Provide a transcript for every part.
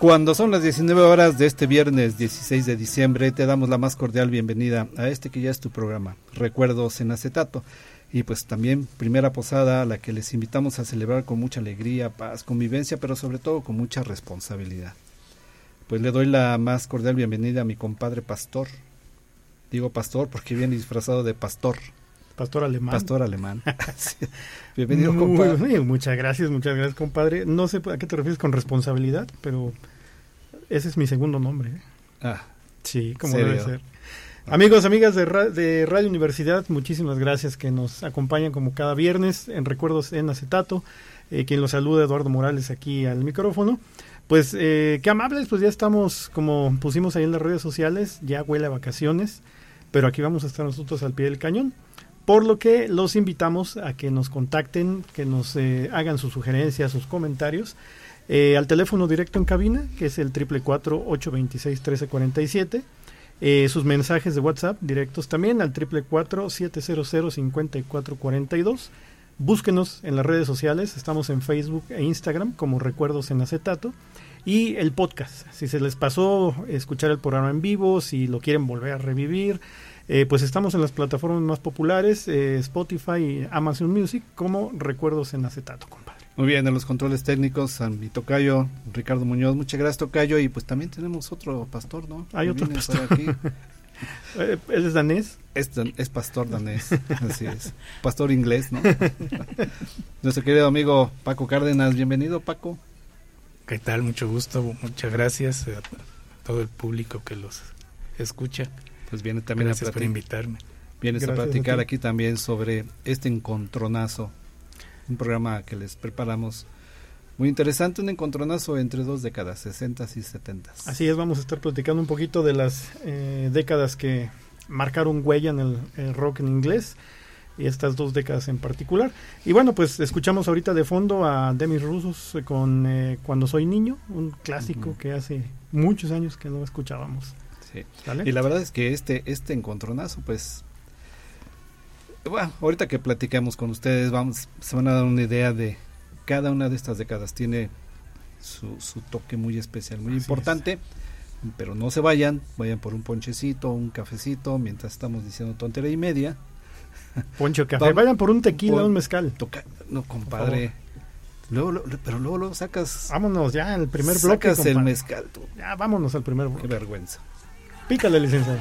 Cuando son las 19 horas de este viernes 16 de diciembre, te damos la más cordial bienvenida a este que ya es tu programa, Recuerdos en Acetato. Y pues también primera posada a la que les invitamos a celebrar con mucha alegría, paz, convivencia, pero sobre todo con mucha responsabilidad. Pues le doy la más cordial bienvenida a mi compadre pastor. Digo pastor porque viene disfrazado de pastor. Pastor alemán. Pastor alemán. Bienvenido, compadre. muchas gracias, muchas gracias, compadre. No sé a qué te refieres con responsabilidad, pero ese es mi segundo nombre. ¿eh? Ah. Sí, como debe ser. Amigos, amigas de, de, Radio Universidad, muchísimas gracias que nos acompañan como cada viernes en Recuerdos en Acetato. Eh, quien los saluda, Eduardo Morales, aquí al micrófono. Pues eh, qué amables, pues ya estamos, como pusimos ahí en las redes sociales, ya huele a vacaciones, pero aquí vamos a estar nosotros al pie del cañón. Por lo que los invitamos a que nos contacten, que nos eh, hagan sus sugerencias, sus comentarios eh, al teléfono directo en cabina, que es el 444-826-1347. Eh, sus mensajes de WhatsApp directos también al 444-700-5442. Búsquenos en las redes sociales, estamos en Facebook e Instagram como Recuerdos en Acetato. Y el podcast, si se les pasó escuchar el programa en vivo, si lo quieren volver a revivir, eh, pues estamos en las plataformas más populares, eh, Spotify y Amazon Music, como Recuerdos en Acetato, compadre. Muy bien, en los controles técnicos, a mi tocayo, Ricardo Muñoz. Muchas gracias, tocayo. Y pues también tenemos otro pastor, ¿no? Hay otro pastor. Aquí. Eh, ¿Él es danés? Es, es pastor danés, así es. Pastor inglés, ¿no? Nuestro querido amigo Paco Cárdenas, bienvenido, Paco. ¿Qué tal? Mucho gusto, muchas gracias a todo el público que los escucha. Pues viene también Gracias por invitarme. Vienes a platicar aquí también sobre este encontronazo, un programa que les preparamos muy interesante, un encontronazo entre dos décadas, 60 y 70. Así es, vamos a estar platicando un poquito de las eh, décadas que marcaron huella en el, rock en inglés y estas dos décadas en particular. Y bueno, pues escuchamos ahorita de fondo a Demis Rusos con eh, Cuando soy niño, un clásico que hace muchos años que no escuchábamos. Y la verdad es que este, este encontronazo, pues, bueno, ahorita que platicamos con ustedes, vamos, se van a dar una idea de cada una de estas décadas tiene su, su toque muy especial, muy importante. Pero no se vayan, vayan por un ponchecito, un cafecito, mientras estamos diciendo tontería y media. Poncho café, vayan por un tequila, un mezcal. Toca, no, compadre. Luego, pero luego lo sacas. Vámonos ya, el primer bloque. Sacas el mezcal. Ya, vámonos al primer bloque. Qué vergüenza. Pícale, licenciado.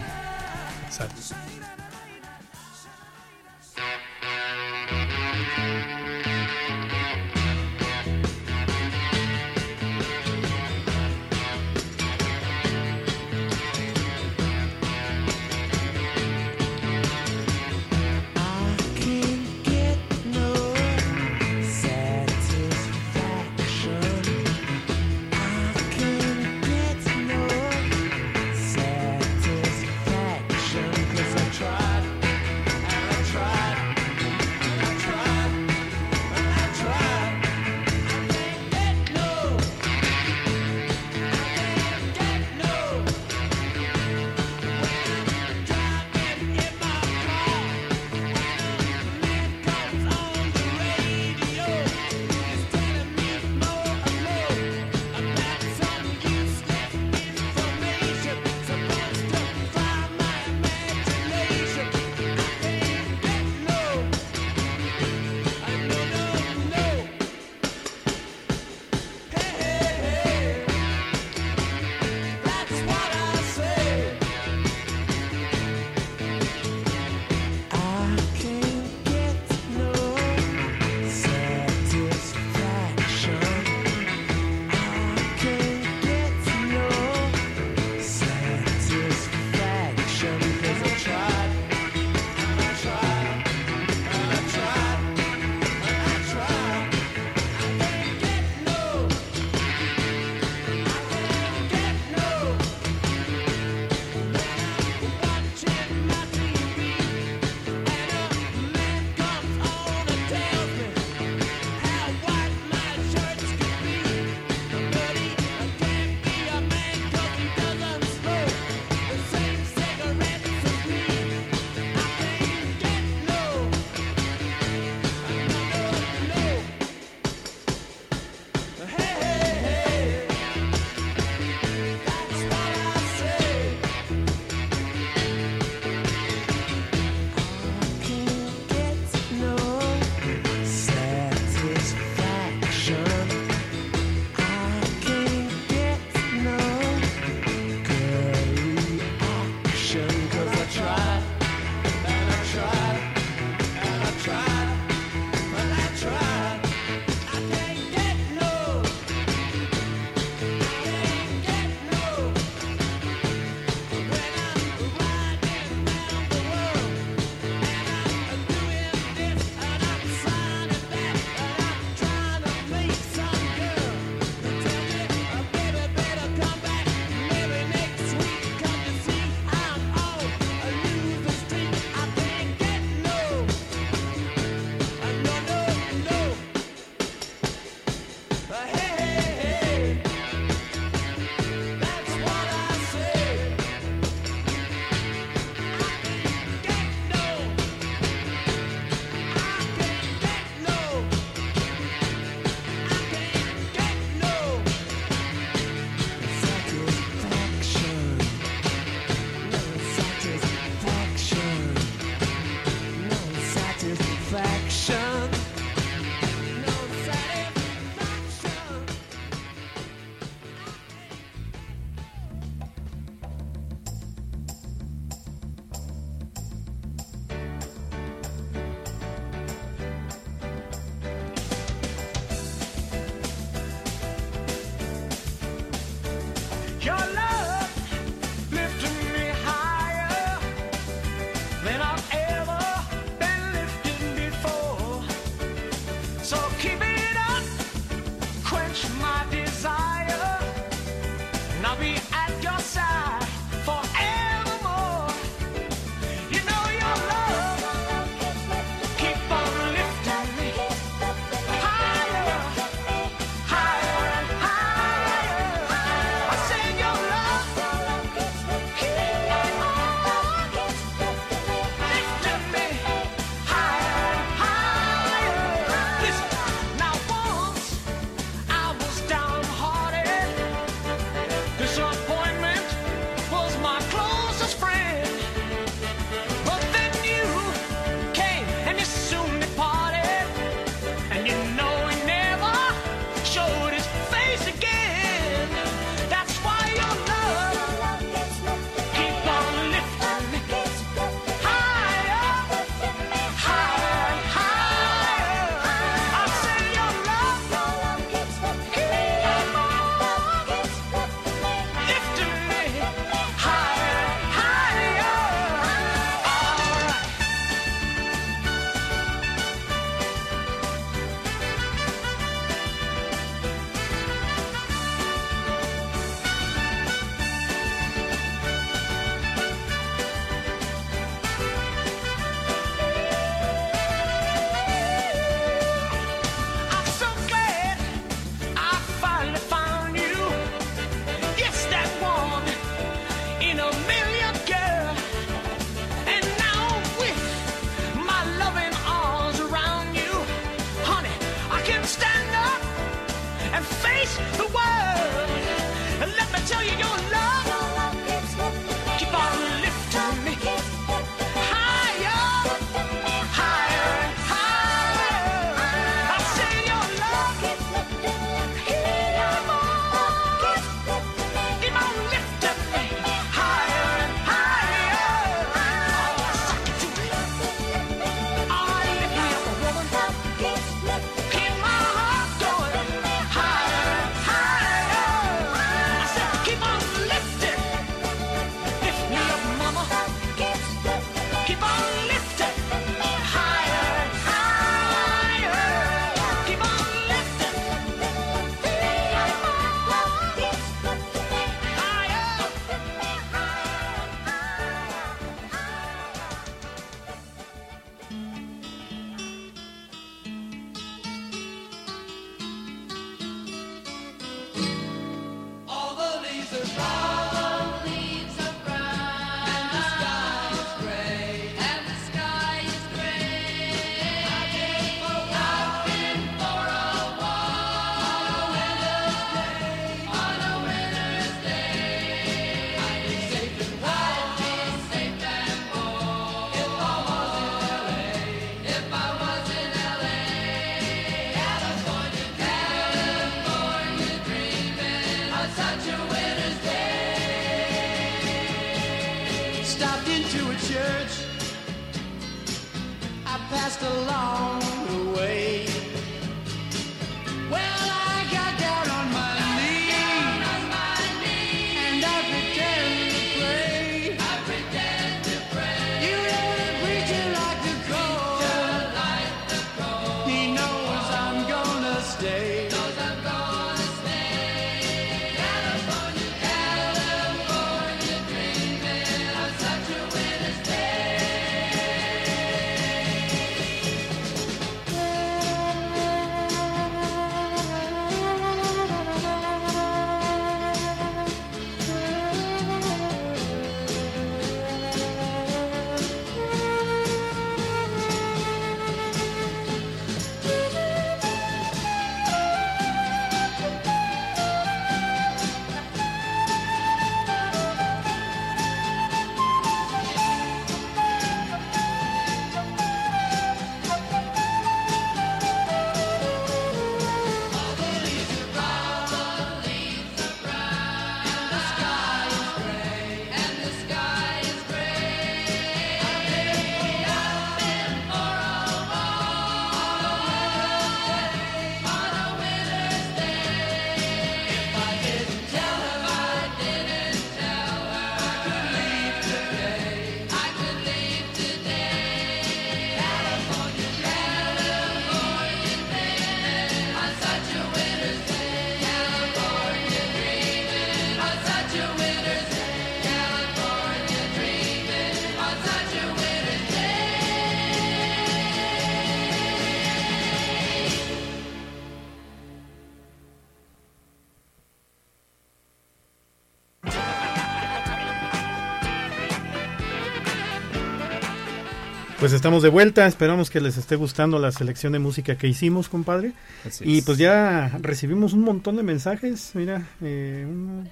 Pues estamos de vuelta, esperamos que les esté gustando la selección de música que hicimos, compadre. y pues ya recibimos un montón de mensajes, mira, eh, uno,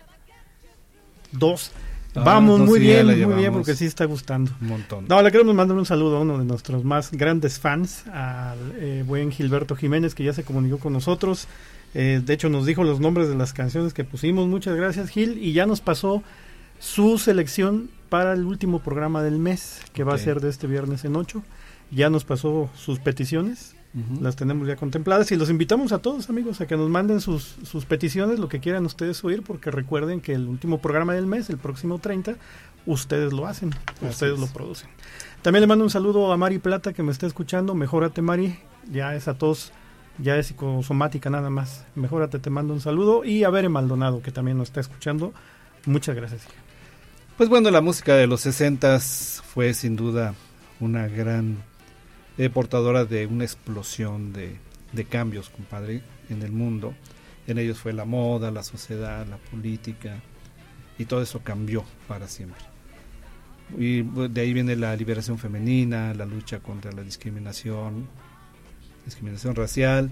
dos. Ah, Vamos, muy bien, muy bien, porque sí está gustando. Un montón. No, le queremos mandar un saludo a uno de nuestros más grandes fans, al eh, buen Gilberto Jiménez, que ya se comunicó con nosotros. Eh, de hecho, nos dijo los nombres de las canciones que pusimos. Muchas gracias, Gil. Y ya nos pasó su selección para el último programa del mes, que va a ser de este viernes en 8. Ya nos pasó sus peticiones, las tenemos ya contempladas y los invitamos a todos amigos a que nos manden sus, sus peticiones, lo que quieran ustedes oír, porque recuerden que el último programa del mes, el próximo 30, ustedes lo hacen, ustedes lo producen. También le mando un saludo a Mari Plata que me está escuchando, mejórate Mari, ya es a todos ya es psicosomática nada más. Mejórate, te mando un saludo. Y a Bere Maldonado, que también nos está escuchando. Muchas gracias. Pues bueno, la música de los 60 fue sin duda una gran eh, portadora de una explosión de, cambios, compadre, en el mundo. En ellos fue la moda, la sociedad, la política, y todo eso cambió para siempre. Y de ahí viene la liberación femenina, la lucha contra la discriminación, discriminación racial,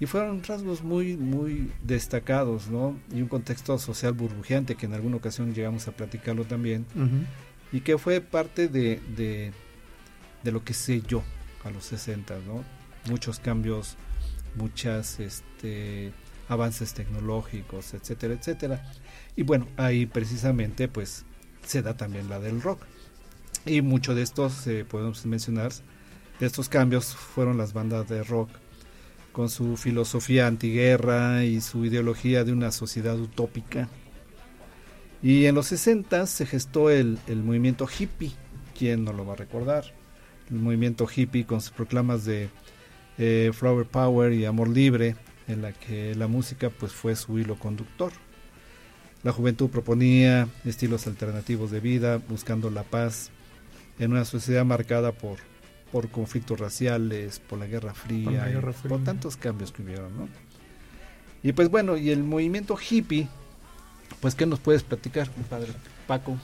y fueron rasgos muy muy destacados no y un contexto social burbujeante que en alguna ocasión llegamos a platicarlo también. Y que fue parte de, de, lo que sé yo a los 60 no muchos cambios muchas este avances tecnológicos etcétera etcétera. Y bueno ahí precisamente pues se da también la del rock. Y mucho de estos eh, podemos mencionar de estos cambios fueron las bandas de rock con su filosofía antiguerra y su ideología de una sociedad utópica. Y en los 60 se gestó el, movimiento hippie, ¿quién no lo va a recordar? El movimiento hippie con sus proclamas de eh, Flower Power y Amor Libre, en la que la música pues fue su hilo conductor. La juventud proponía estilos alternativos de vida, buscando la paz en una sociedad marcada por por conflictos raciales, por la Guerra Fría, por, tantos cambios que hubieron, ¿no? Y pues bueno, y el movimiento hippie Pues, ¿qué nos puedes platicar, compadre Paco?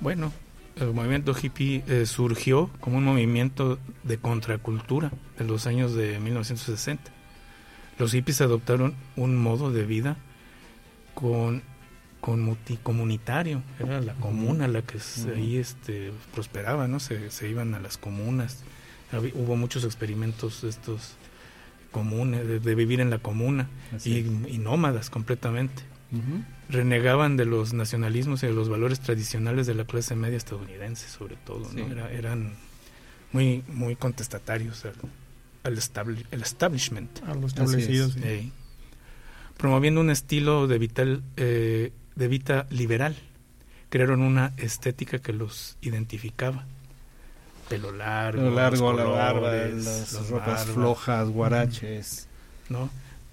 Bueno, el movimiento hippie eh, surgió como un movimiento de contracultura en los años de 1960. Los hippies adoptaron un modo de vida con, con multicomunitario, era la comuna la que ahí este, prosperaba, ¿no? Se, se, iban a las comunas, hubo muchos experimentos estos comunes, de, vivir en la comuna y, y, nómadas completamente. Renegaban de los nacionalismos y de los valores tradicionales de la clase media estadounidense, sobre todo. eran muy, muy contestatarios al, al el establishment. A los establecidos. Promoviendo un estilo de, vital, eh, de vida liberal. Crearon una estética que los identificaba. Pelo largo, Pelo largo la barba, las ropas flojas, guaraches. ¿No?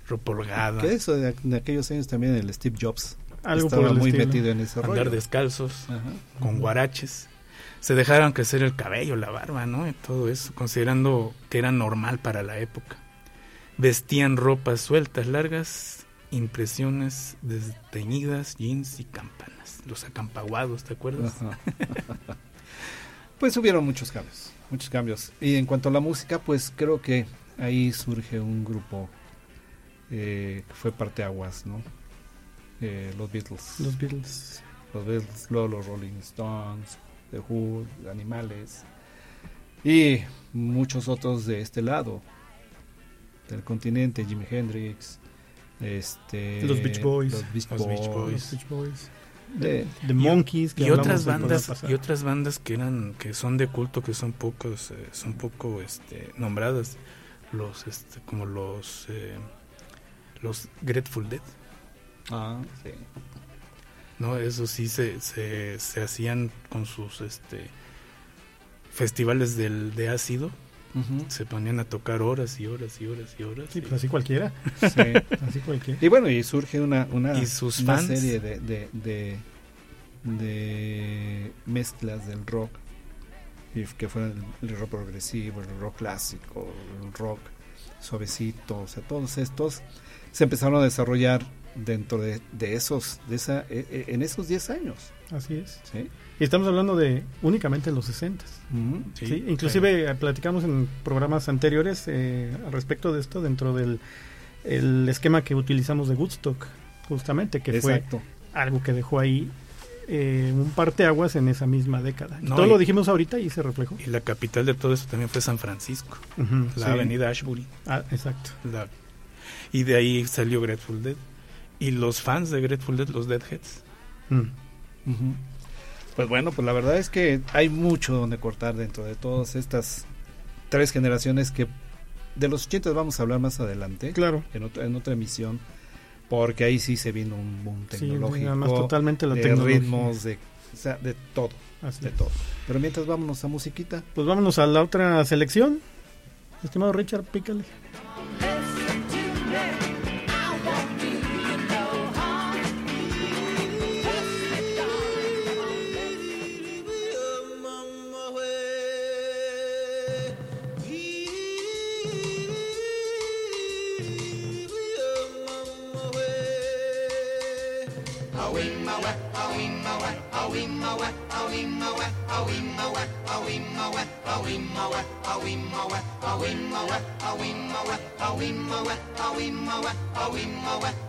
ropa holgada. Que eso de, aquellos años también el Steve Jobs algo estaba muy estilo. metido en ese Andar rollo. descalzos, con guaraches. Se dejaron crecer el cabello, la barba, ¿no? Y todo eso, considerando que era normal para la época. Vestían ropas sueltas, largas, impresiones desteñidas, jeans y campanas. Los acampaguados, ¿te acuerdas? Pues hubieron muchos cambios, muchos cambios. Y en cuanto a la música, pues creo que ahí surge un grupo eh, que fue parteaguas, ¿no? Eh, los Beatles. Los Beatles. Los Beatles, luego los Rolling Stones, The Who, Animales y muchos otros de este lado del continente, Jimi Hendrix, este, Los Beach Boys. los Beach Los Beach Boys. Los Beach Boys. de- The Monkeys. que y otras bandas y otras bandas que eran que son de culto que son pocos eh, son poco este nombradas los este como los eh, los Grateful Dead ah, sí. no eso sí se, se, se hacían con sus este festivales del de ácido Se ponían a tocar horas y horas y horas y horas Sí, y- pues así cualquiera. Sí. Así cualquiera. Y bueno, y surge una, una, Y sus una fans. serie de, de, de, de mezclas del rock, y que fue el, rock progresivo, el rock clásico, el rock suavecito, o sea, todos estos se empezaron a desarrollar dentro de, de esos, de esa, e- e- en esos 10 años. Así es. ¿sí? Y estamos hablando de únicamente los 60. Ujú. Sí, Sí, inclusive eh, platicamos en programas anteriores eh, al respecto de esto dentro del el esquema que utilizamos de Woodstock, justamente, que Exacto. fue algo que dejó ahí eh, un parteaguas en esa misma década. No, Todo y- lo dijimos ahorita y se reflejó. y la capital de todo eso también fue San Francisco la sí. avenida Ashbury Ah, exacto. La- y de ahí salió Grateful Dead. Y los fans de Grateful Dead, los Deadheads. Mm. Pues bueno, pues la verdad es que hay mucho donde cortar dentro de todas estas tres generaciones que de los 80 vamos a hablar más adelante Claro. en otra, en otra emisión porque ahí sí se vino un boom Sí, tecnológico además totalmente la de tecnología. ritmos de, o sea, de todo Así de es. todo pero mientras vámonos a musiquita Pues vámonos a la otra selección. Estimado Richard, pícale. Oh, we wee.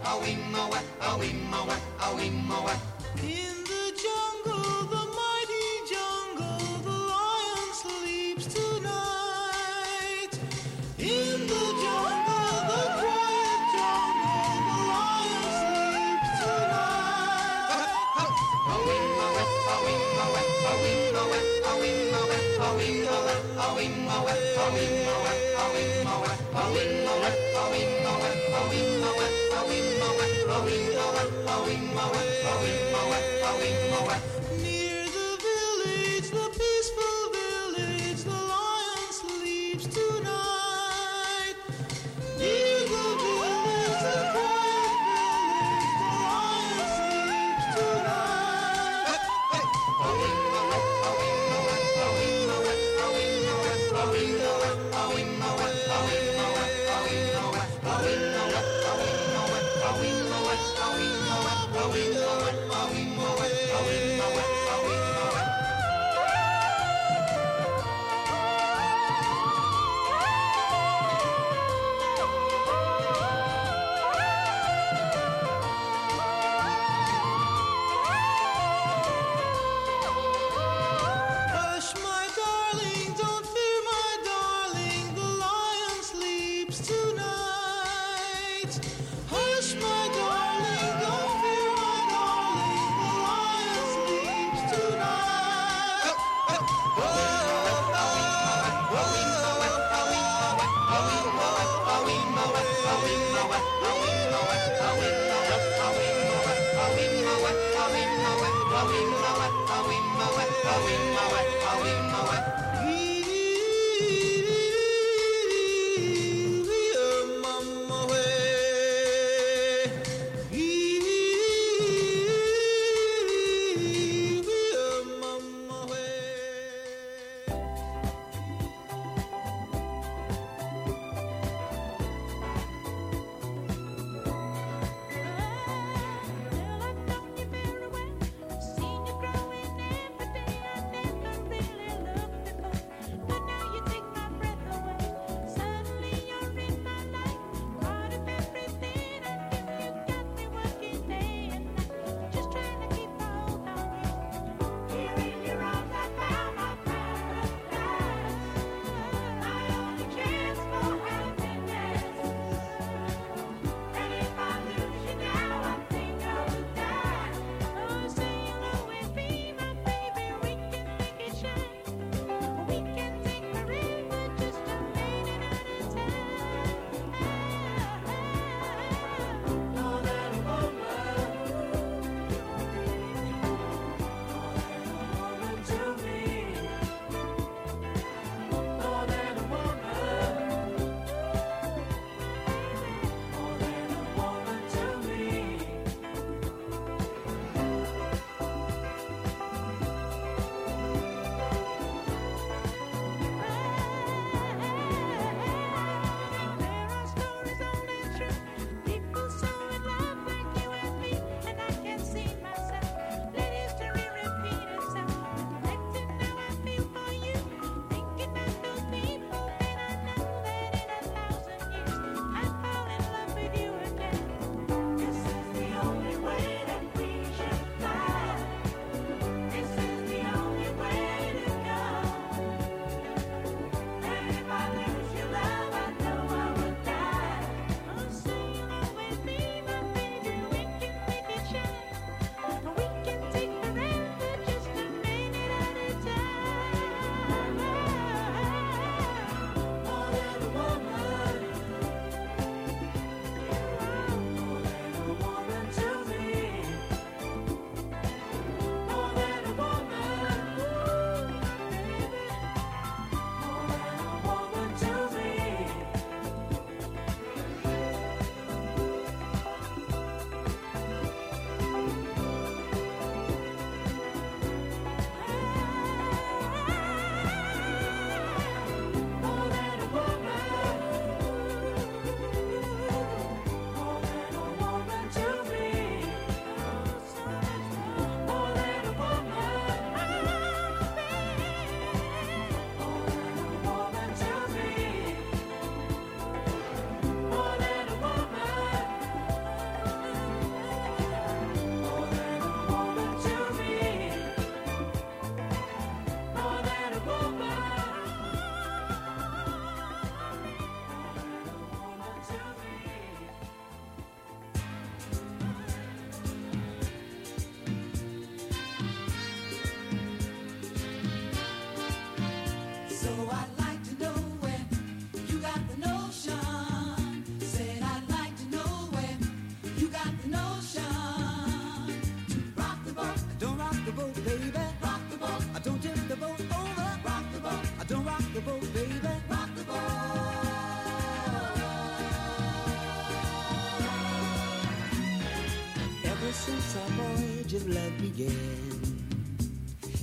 again.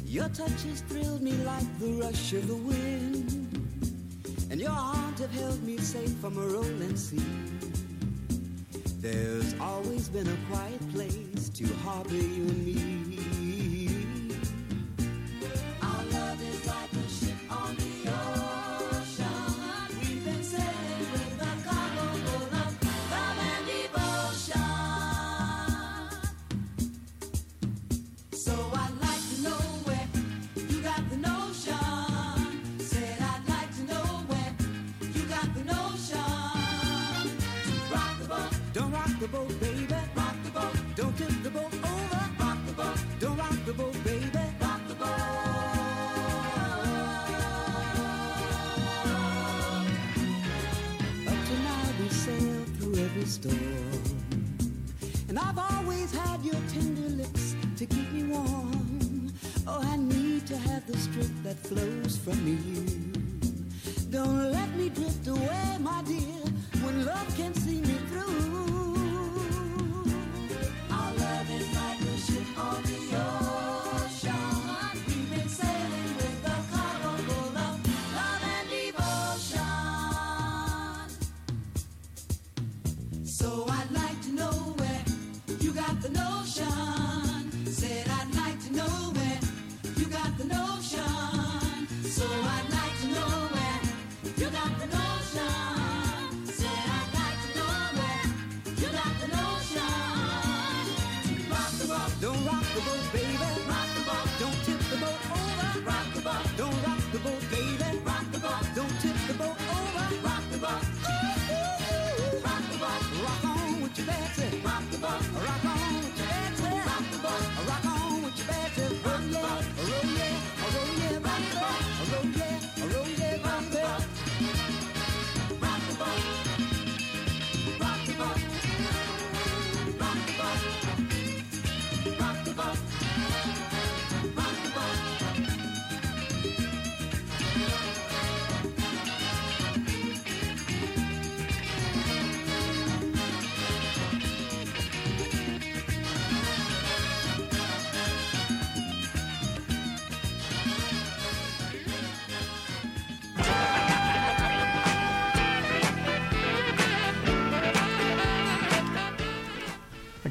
Your touch has thrilled me like the rush of the wind, and your arms have held me safe from a rolling sea. There's always been a quiet place to harbor you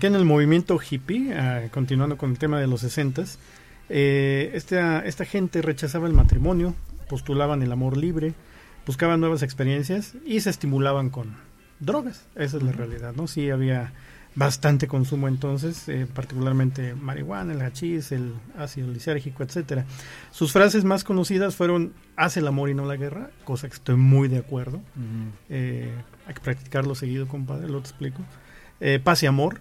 Aquí en el movimiento hippie, ah, continuando con el tema de los 60 eh, esta, esta gente rechazaba el matrimonio, postulaban el amor libre, buscaban nuevas experiencias y se estimulaban con drogas. Esa es la realidad, ¿no? Sí había bastante consumo entonces, eh, particularmente marihuana, el hachís, el ácido lisérgico, etcétera. Sus frases más conocidas fueron "Haz el amor y no la guerra", cosa que estoy muy de acuerdo. Eh, hay que practicarlo seguido, compadre, lo te explico. Eh, paz y amor,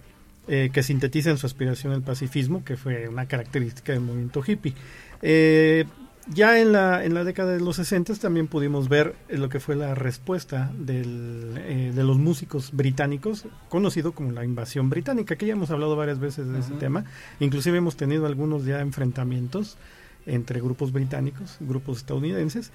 eh, que sintetiza en su aspiración el pacifismo, que fue una característica del movimiento hippie. Eh, ya en la, en la década de los 60 también pudimos ver eh, lo que fue la respuesta del, eh, de los músicos británicos, conocido como la invasión británica, que ya hemos hablado varias veces de ese tema. Inclusive hemos tenido algunos ya enfrentamientos entre grupos británicos, grupos estadounidenses,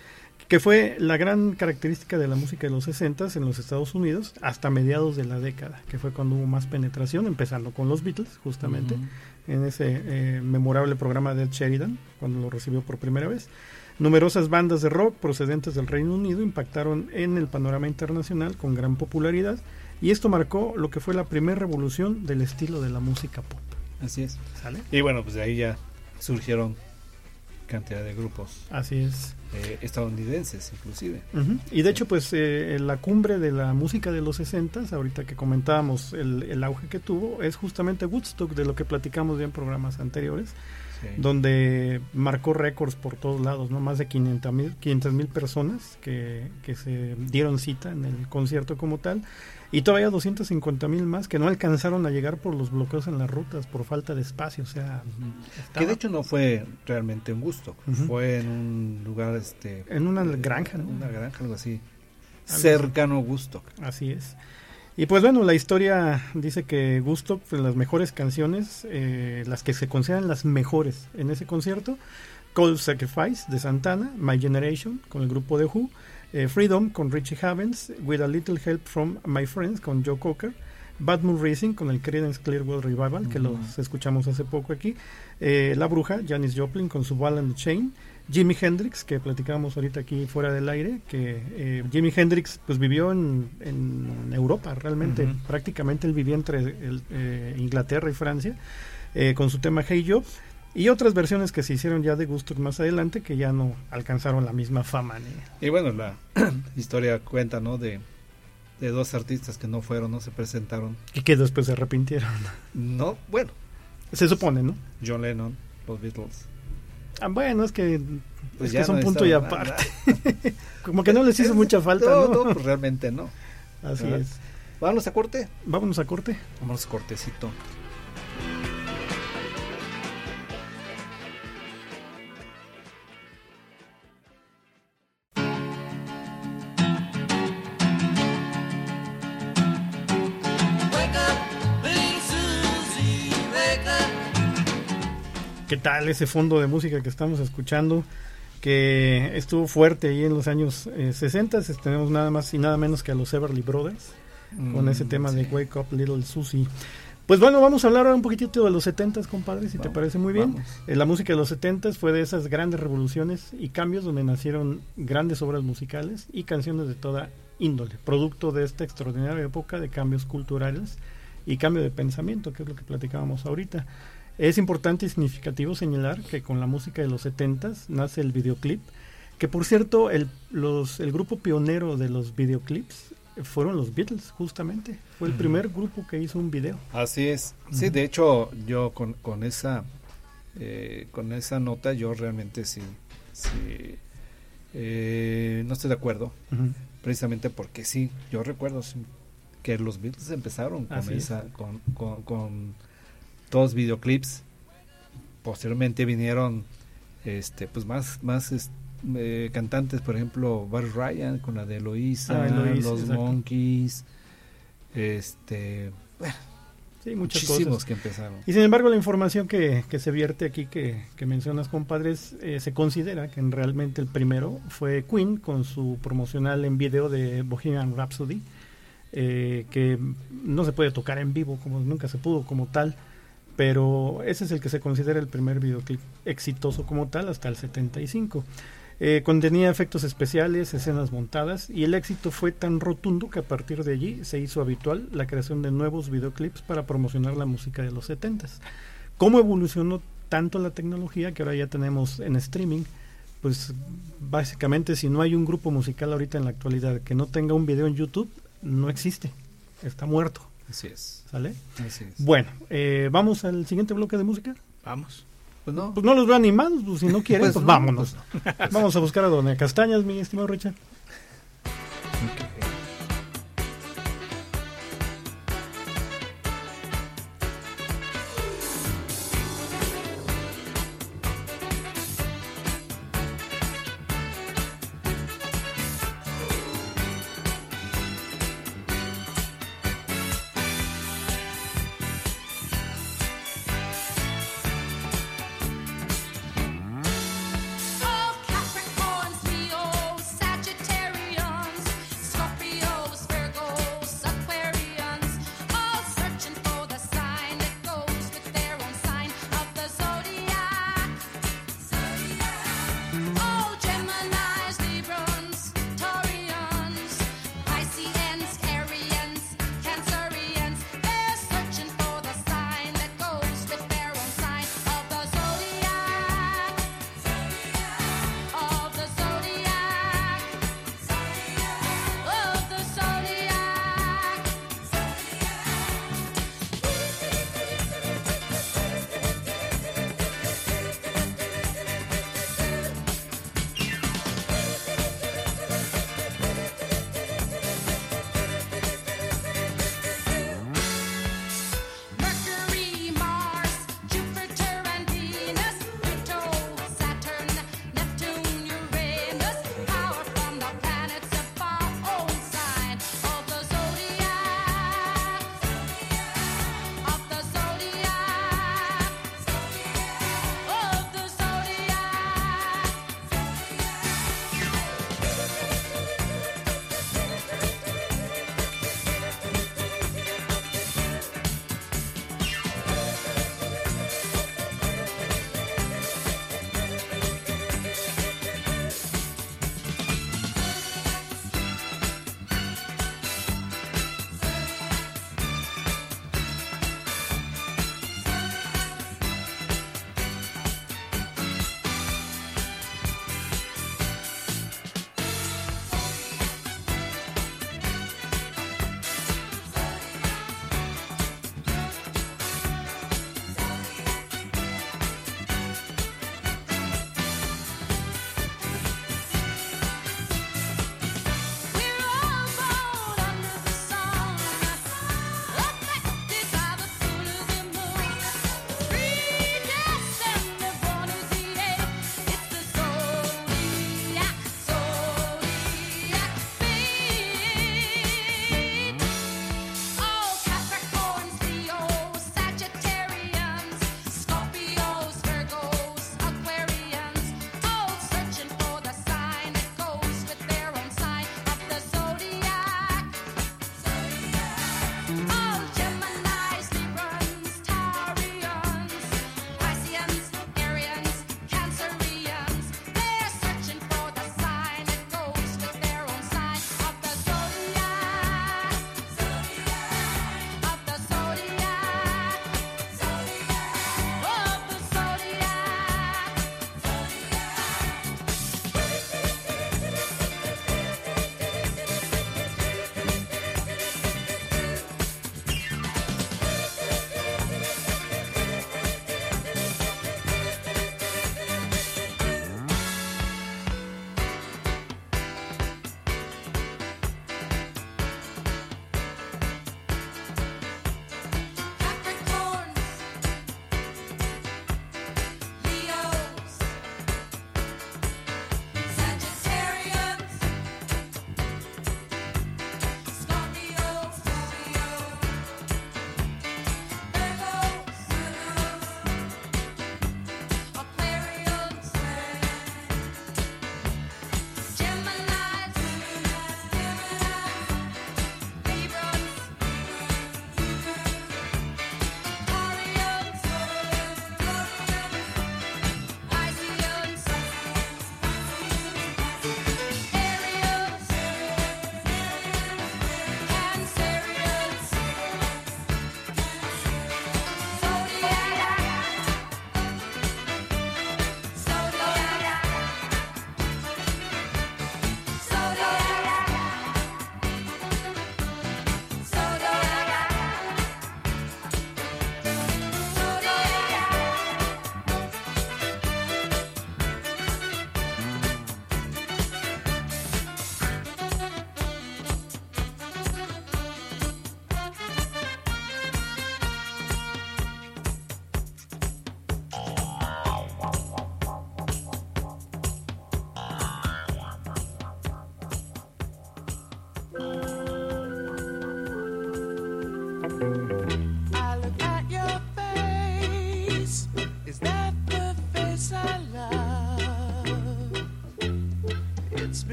que fue la gran característica de la música de los 60 en los Estados Unidos hasta mediados de la década, que fue cuando hubo más penetración, empezando con los Beatles, justamente, Ujú. en ese eh, memorable programa de Ed Sheridan, cuando lo recibió por primera vez. Numerosas bandas de rock procedentes del Reino Unido impactaron en el panorama internacional con gran popularidad y esto marcó lo que fue la primera revolución del estilo de la música pop. Así es. ¿Sale? Y bueno, pues de ahí ya surgieron cantidad de grupos Así es. eh, estadounidenses inclusive. Ujú. Y de hecho, pues eh, la cumbre de la música de los 60, ahorita que comentábamos el, el auge que tuvo, es justamente Woodstock, de lo que platicamos ya en programas anteriores, Sí. donde marcó récords por todos lados, ¿no? Más de 500 mil personas que, que se dieron cita en el concierto como tal, y todavía 250 mil más que no alcanzaron a llegar por los bloqueos en las rutas, por falta de espacio, o sea... Estaba Que de hecho no fue realmente un gusto, fue en un lugar este En una granja, ¿no? una granja algo así así. cercano a Gusto. Así es. Y pues bueno, la historia dice que Gusto, pues las mejores canciones, eh, las que se consideran las mejores en ese concierto, Cold Sacrifice de Santana, My Generation con el grupo de Who, eh, Freedom con Richie Havens, With a Little Help from My Friends con Joe Cocker, Bad Moon Racing con el Creedence Clearwater Revival, que los escuchamos hace poco aquí, eh, La Bruja, Janis Joplin con su Ball and the Chain, Jimi Hendrix, que platicábamos ahorita aquí fuera del aire, que eh, Jimi Hendrix pues vivió en, en Europa realmente, prácticamente él vivía entre el, eh, Inglaterra y Francia, eh, con su tema Hey Job, y otras versiones que se hicieron ya de gusto más adelante que ya no alcanzaron la misma fama. Ni, Y bueno, la historia cuenta, ¿no? De, de dos artistas que no fueron, no se presentaron. y que después se arrepintieron. No, bueno, Se supone, ¿no? John Lennon, los Beatles. Ah, bueno, es que, Pues es, ya que son no punto y aparte. Como que no les hizo mucha falta, No, ¿no? no, pues realmente no. Así ¿verdad? es. Vámonos a corte. Vámonos a corte. Vámonos a cortecito. ¿Qué tal ese fondo de música que estamos escuchando? que estuvo fuerte ahí en los años eh, 60. Tenemos nada más y nada menos que a los Everly Brothers con ese Mm, tema sí. de Wake Up Little Susie. Pues bueno, vamos a hablar ahora un poquitito de los 70s, compadre, si te parece muy bien. Eh, la música de los 70s fue de esas grandes revoluciones y cambios donde nacieron grandes obras musicales y canciones de toda índole, producto de esta extraordinaria época de cambios culturales y cambio de pensamiento, que es lo que platicábamos ahorita. Es importante y significativo señalar que con la música de los 70s nace el videoclip, que por cierto, el, los, el grupo pionero de los videoclips fueron los Beatles, justamente. Fue el primer grupo que hizo un video. Así es. Sí, de hecho, yo con, con esa eh, con esa nota, yo realmente sí, sí eh, no estoy de acuerdo, precisamente porque sí, yo recuerdo que los Beatles empezaron con Así es. esa, con, con, con todos videoclips. Posteriormente vinieron, este, pues más, más eh, cantantes, por ejemplo, Barry Ryan con la de Eloisa, Ah, los exacto. Monkeys, este, Sí, muchas muchísimos cosas. que empezaron. Y sin embargo, la información que, que se vierte aquí, que, que mencionas, compadres, eh, se considera que en realmente el primero fue Queen con su promocional en video de Bohemian Rhapsody, eh, que no se puede tocar en vivo, como nunca se pudo como tal, pero ese es el que se considera el primer videoclip exitoso como tal hasta el 75. Eh, contenía efectos especiales, escenas montadas y el éxito fue tan rotundo que a partir de allí se hizo habitual la creación de nuevos videoclips para promocionar la música de los 70s. ¿Cómo evolucionó tanto la tecnología que ahora ya tenemos en streaming? Pues básicamente si no hay un grupo musical ahorita en la actualidad que no tenga un video en YouTube, no existe, está muerto, Así es. ¿sale? Así es. Bueno, eh, vamos al siguiente bloque de música. Vamos. Pues no, Pues no los veo animados, pues si no quieren, Pues pues, no, vámonos. Vamos a buscar a Doña Castañas, mi estimado Richard.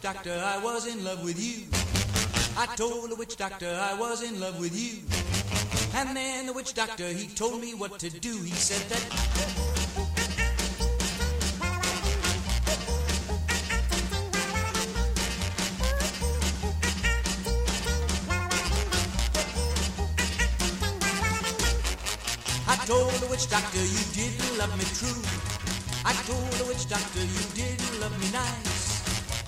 Doctor I was in love with you. I told the witch doctor I was in love with you. And then the witch doctor, he told me what to do. He said that. I told the witch doctor you didn't love me true. I told the witch doctor you didn't love me nice.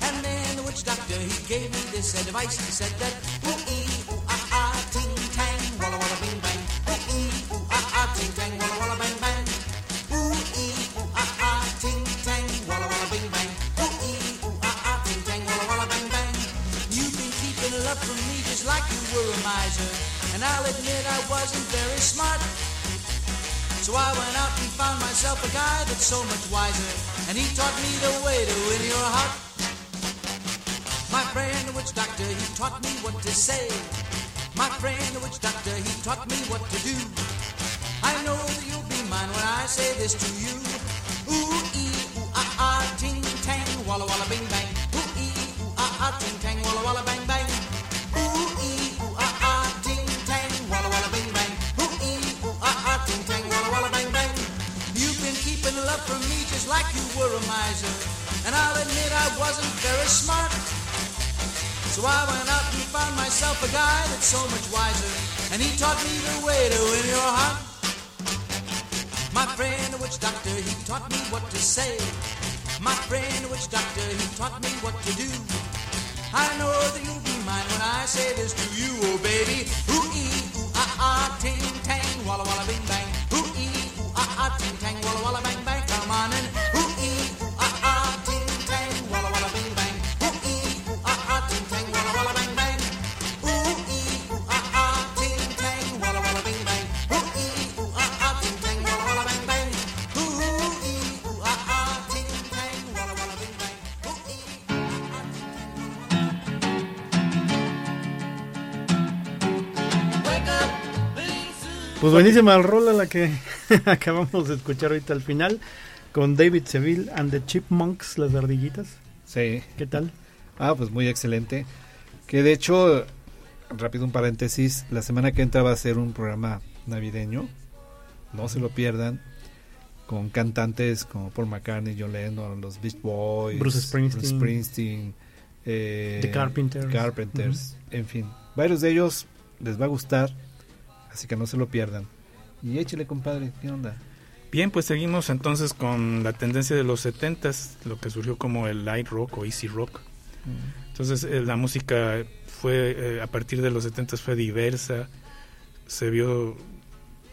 And then the witch doctor he gave me this advice. He said that ooh ee ooh ah ah ting tang walla walla bing bang. Ooh ee ooh ah ah ting tang walla walla bang bang. Ooh ee ooh ah ah ting tang walla walla bing bang. Ooh ee ooh ah ah ting tang walla walla bang bang. You've been keeping love from me just like you were a miser. And I'll admit I wasn't very smart. So I went out and found myself a guy that's so much wiser. And he taught me the way to win your heart. Witch doctor, he taught me what to say. My friend, the witch doctor, he taught me what to do. I know that you'll be mine when I say this to you. Ooh, ee, ooh, ah, ah, ting, tang, walla, walla, bing, bang. Ooh, ee, ooh, ah, ah, ting, tang, walla, walla, bang, bang. Ooh, ee, ooh, ah, ah, ting, tang, walla, walla, bing, bang. Ooh, ee, ooh, ah, ah, ting, tang, walla, walla, bang, bang. You've been keeping love from me just like you were a miser. And I'll admit I wasn't very smart. So I went out and found myself a guy that's so much wiser. And he taught me the way to win your heart. My friend, the witch doctor, he taught me what to say. My friend, the witch doctor, he taught me what to do. I know that you'll be mine when I say this to you, oh baby. Ooh ee, ooh ah ah, ting tang, walla walla bing bang. Ooh ee, ooh ah ah, ting tang, walla walla bang bang. Come on and ooh ee, Pues buenísima rola la que acabamos de escuchar ahorita al final con David Seville and the Chipmunks, las ardillitas. Sí. ¿Qué tal? Ah, pues muy excelente. Que de hecho, rápido un paréntesis, la semana que entra va a ser un programa navideño. No se lo pierdan. Con cantantes como Paul McCartney, John Lennon, los Beach Boys, Bruce Springsteen. Springsteen, eh, The Carpenters. Carpenters, en fin. Varios de ellos les va a gustar, así que no se lo pierdan. Y échale, compadre, ¿qué onda? Bien, pues seguimos entonces con la tendencia de los 70s, lo que surgió como el light rock o easy rock. Entonces eh, la música fue eh, a partir de los 70s fue diversa, se vio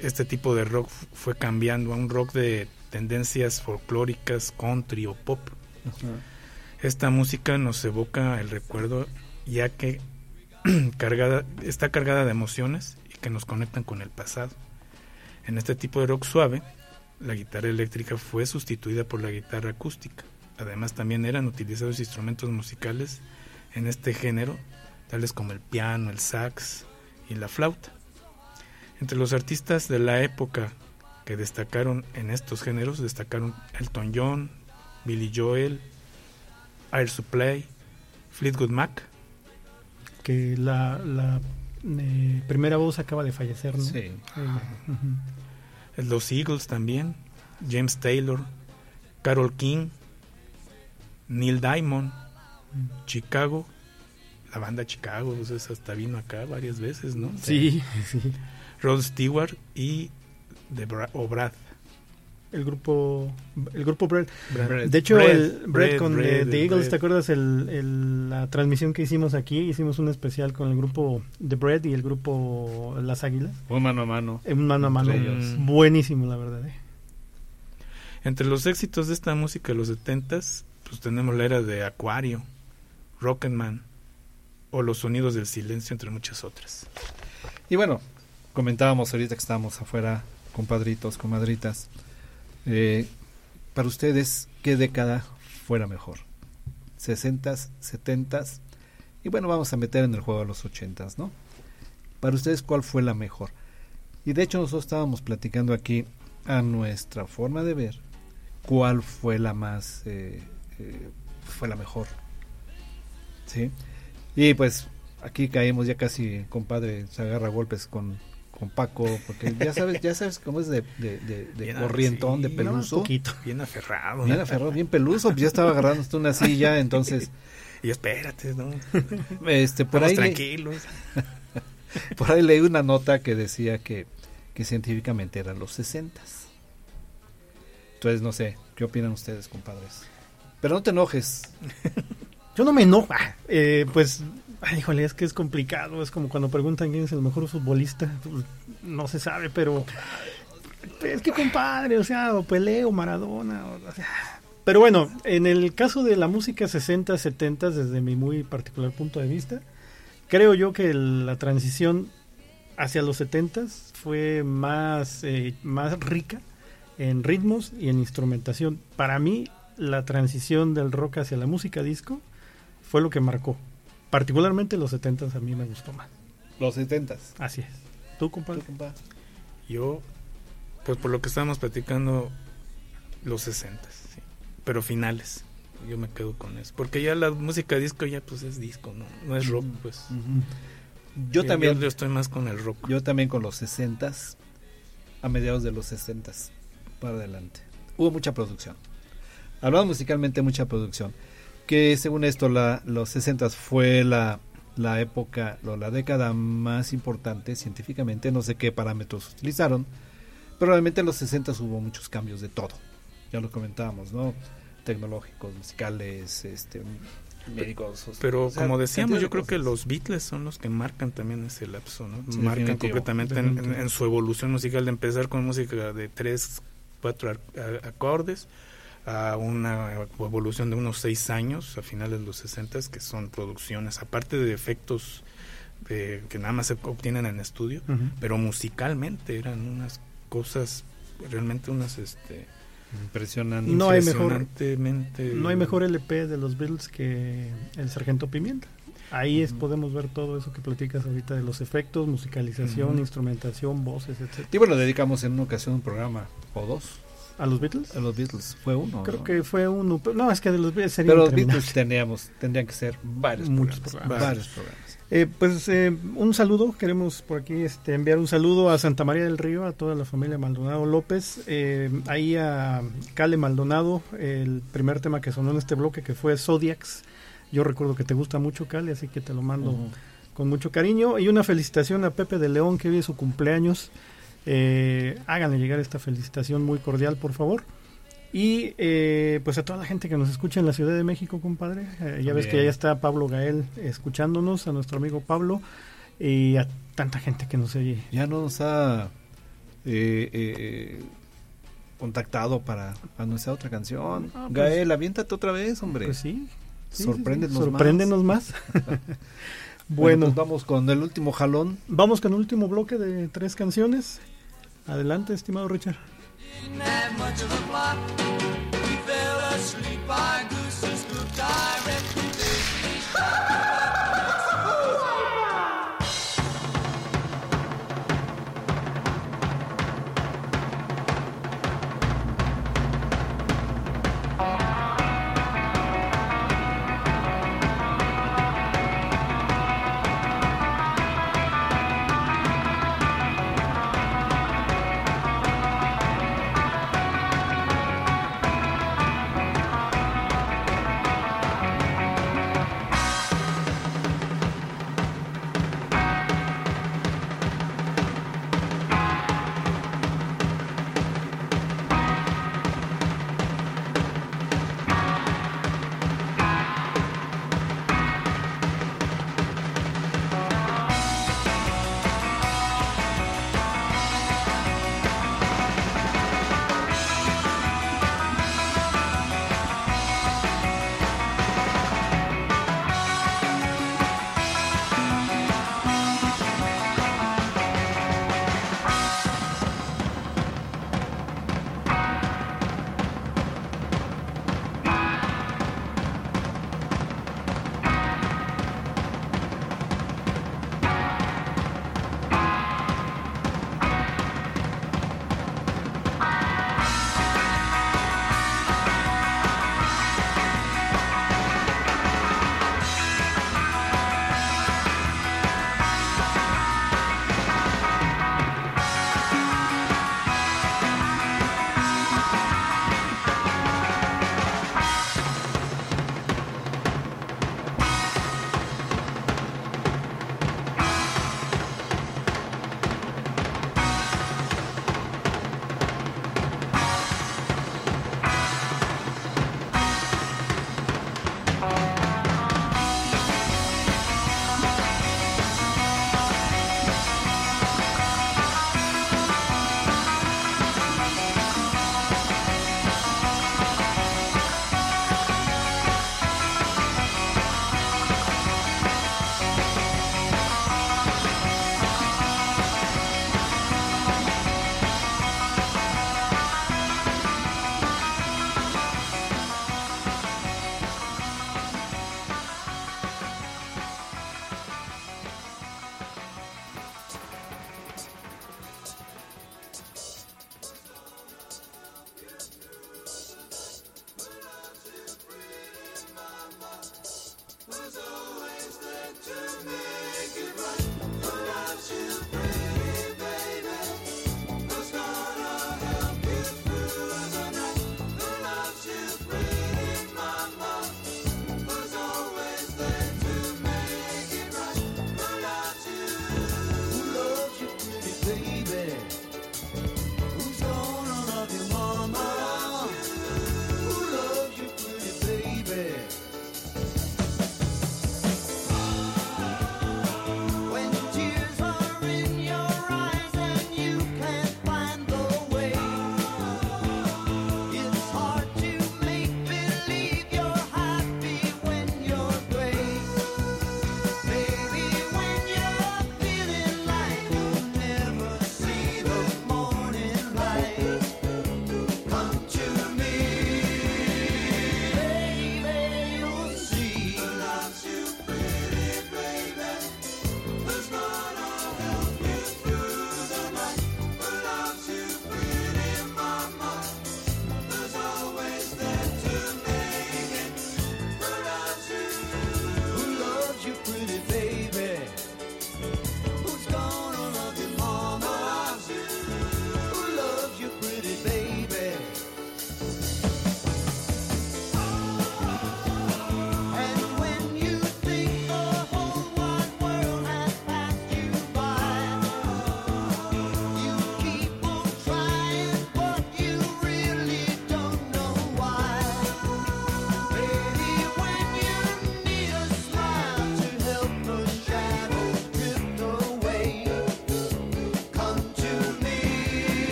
este tipo de rock fue cambiando a un rock de tendencias folclóricas, country o pop. Esta música nos evoca el recuerdo ya que cargada, está cargada de emociones que nos conectan con el pasado. En este tipo de rock suave, la guitarra eléctrica fue sustituida por la guitarra acústica. Además también eran utilizados instrumentos musicales en este género, tales como el piano, el sax y la flauta. Entre los artistas de la época que destacaron en estos géneros destacaron Elton John, Billy Joel, Air Supply, Fleetwood Mac, Que la, la eh, primera voz acaba de fallecer, ¿no? Sí. Eh, los Eagles también, James Taylor, Carol King, Neil Diamond, Chicago, la banda Chicago, pues, hasta vino acá varias veces, ¿no? Sí, sí. Rod Stewart y The Bra- o Brad. El grupo, el grupo Bread. De hecho, Bread, el Bread con eh, The Eagles. ¿te acuerdas el, el- la transmisión que hicimos aquí? Hicimos un especial con el grupo The Bread y el grupo Las Águilas. Un mano a mano. En mano a mano. Buenísimo, la verdad. eh. Entre los éxitos de esta música de los 70s, pues tenemos la era de Acuario, Rocketman o Los Sonidos del Silencio, entre muchas otras. Y bueno, comentábamos ahorita que estábamos afuera, compadritos, comadritas. Eh, para ustedes, ¿qué década fuera mejor? ¿60s, 70s? Y bueno, vamos a meter en el juego a los 80s, ¿no? Para ustedes, ¿cuál fue la mejor? Y de hecho, nosotros estábamos platicando aquí a nuestra forma de ver cuál fue la más, eh, eh, fue la mejor. ¿Sí? Y pues aquí caímos ya casi, compadre, se agarra golpes con, con Paco, porque ya sabes, ya sabes cómo es de, de, de- de Bien, corrientón, sí, de peluso. poquito. Bien aferrado. Bien aferrado, bien peluso, pues ya estaba agarrando hasta una silla, entonces, Y espérate, ¿no? este, por Estamos ahí, le- tranquilos. por ahí leí una nota que decía que, que científicamente eran los 60 Entonces, no sé, ¿qué opinan ustedes, compadres? Pero no te enojes. Yo no me enojo. Ah, eh, pues, ay, híjole, es que es complicado. Es como cuando preguntan quién es el mejor futbolista. Pues, no se sabe, pero. Es que, compadre, o sea, o Pelé o Maradona. o- sea. Pero bueno, en el caso de la música 60, 70, desde mi muy particular punto de vista, creo yo que la transición hacia los 70 fue más, eh, más rica en ritmos y en instrumentación. Para mí, la transición del rock hacia la música disco fue lo que marcó. Particularmente los 70 a mí me gustó más. Los 70 Así es. ¿Tú, compadre? Yo, pues por lo que estábamos platicando, los 60, sí. pero finales. Yo me quedo con eso. Porque ya la música disco ya pues es disco, no, no es rock, pues. Yo también, Yo, estoy más con el rock. yo también con los 60 a mediados de los 60 para adelante. Hubo mucha producción. Hablando musicalmente, mucha producción. Que según esto, la, los 60 fue la, la época, o la década más importante científicamente. No sé qué parámetros utilizaron. Pero realmente en los 60 hubo muchos cambios de todo. Ya lo comentábamos, ¿no? Tecnológicos, musicales, este, médicos. Pero o sea, como decíamos, yo creo que los Beatles son los que marcan también ese lapso, ¿no? Sí, marcan definitivo, completamente en, en- definitivo. en su evolución musical de empezar con música de tres, cuatro acordes a una evolución de unos seis años a finales de los 60 que son producciones, aparte de efectos de- que nada más se obtienen en estudio, pero musicalmente eran unas cosas realmente unas este Impresionante. No hay mejor- impresionantemente- No hay mejor LP de los Beatles que El Sargento Pimienta. Ahí es, podemos ver todo eso que platicas ahorita de los efectos, musicalización, instrumentación, voces, etc. Y bueno, dedicamos en una ocasión un programa o dos ¿A los Beatles? A los Beatles fue uno. Creo ¿no? que fue uno. pero- No, es que de los Beatles sería Pero los. Beatles teníamos, tendrían que ser varios Muchos programas. programas. Varios programas. Eh, pues eh, un saludo, queremos por aquí este, enviar un saludo a Santa María del Río, a toda la familia Maldonado López, eh, ahí a Cale Maldonado, el primer tema que sonó en este bloque que fue Zodiacs. Yo recuerdo que te gusta mucho Cale, así que te lo mando con mucho cariño. Y una felicitación a Pepe de León, que hoy es su cumpleaños. Eh, háganle llegar esta felicitación muy cordial, por favor. Y eh, pues a toda la gente que nos escucha en la Ciudad de México, compadre. Eh, ya ves que ya está Pablo Gael escuchándonos, a nuestro amigo Pablo. Y a tanta gente que nos oye. Ya nos ha eh, eh, contactado para anunciar otra canción. Ah, pues- Gael, aviéntate otra vez, hombre. Pues sí. sí, sí, sí. Sorpréndenos más. Sorpréndenos más. bueno, bueno, pues vamos con el último jalón. vamos con el último bloque de tres canciones. Adelante, estimado Richard.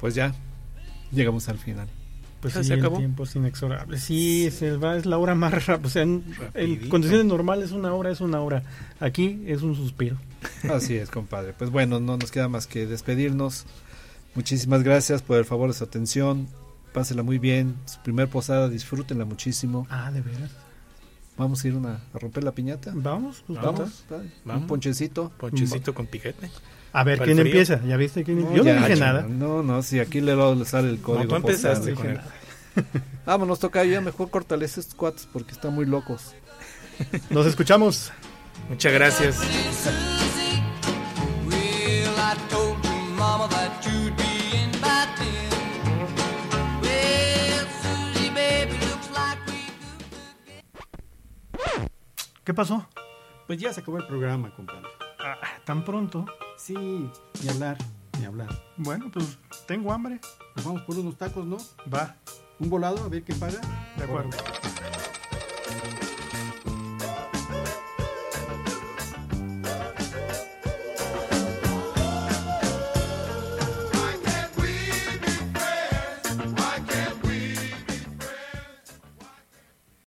pues ya llegamos al final. Pues sí, acabó. El tiempo es inexorable. Sí, se va, es la hora más rápida. O sea, en, condiciones normales una hora es una hora. Aquí es un suspiro. Así es, compadre. Pues bueno, no nos queda más que despedirnos. Muchísimas gracias por el favor de su atención. Pásela muy bien. Su primer posada, disfrútenla muchísimo. Ah, de veras. Vamos a ir una, a romper la piñata. Vamos, pues vamos. vamos. Un ponchecito. Ponchecito con piquete. A ver, ¿quién el frío. empieza? ¿Ya viste quién No, Yo no dije nada. No, no, si aquí le, le sale el No, código tú postal. empezaste con el... nada. Vámonos, toca ya mejor córtale esos cuates porque están muy locos. Nos escuchamos. Muchas gracias. ¿Qué pasó? Pues ya se acabó el programa, compadre. Ah, tan pronto. Sí, ni hablar, ni hablar. Bueno, pues tengo hambre. Nos vamos por unos tacos, ¿no? Va, Un volado, a ver qué paga. de acuerdo.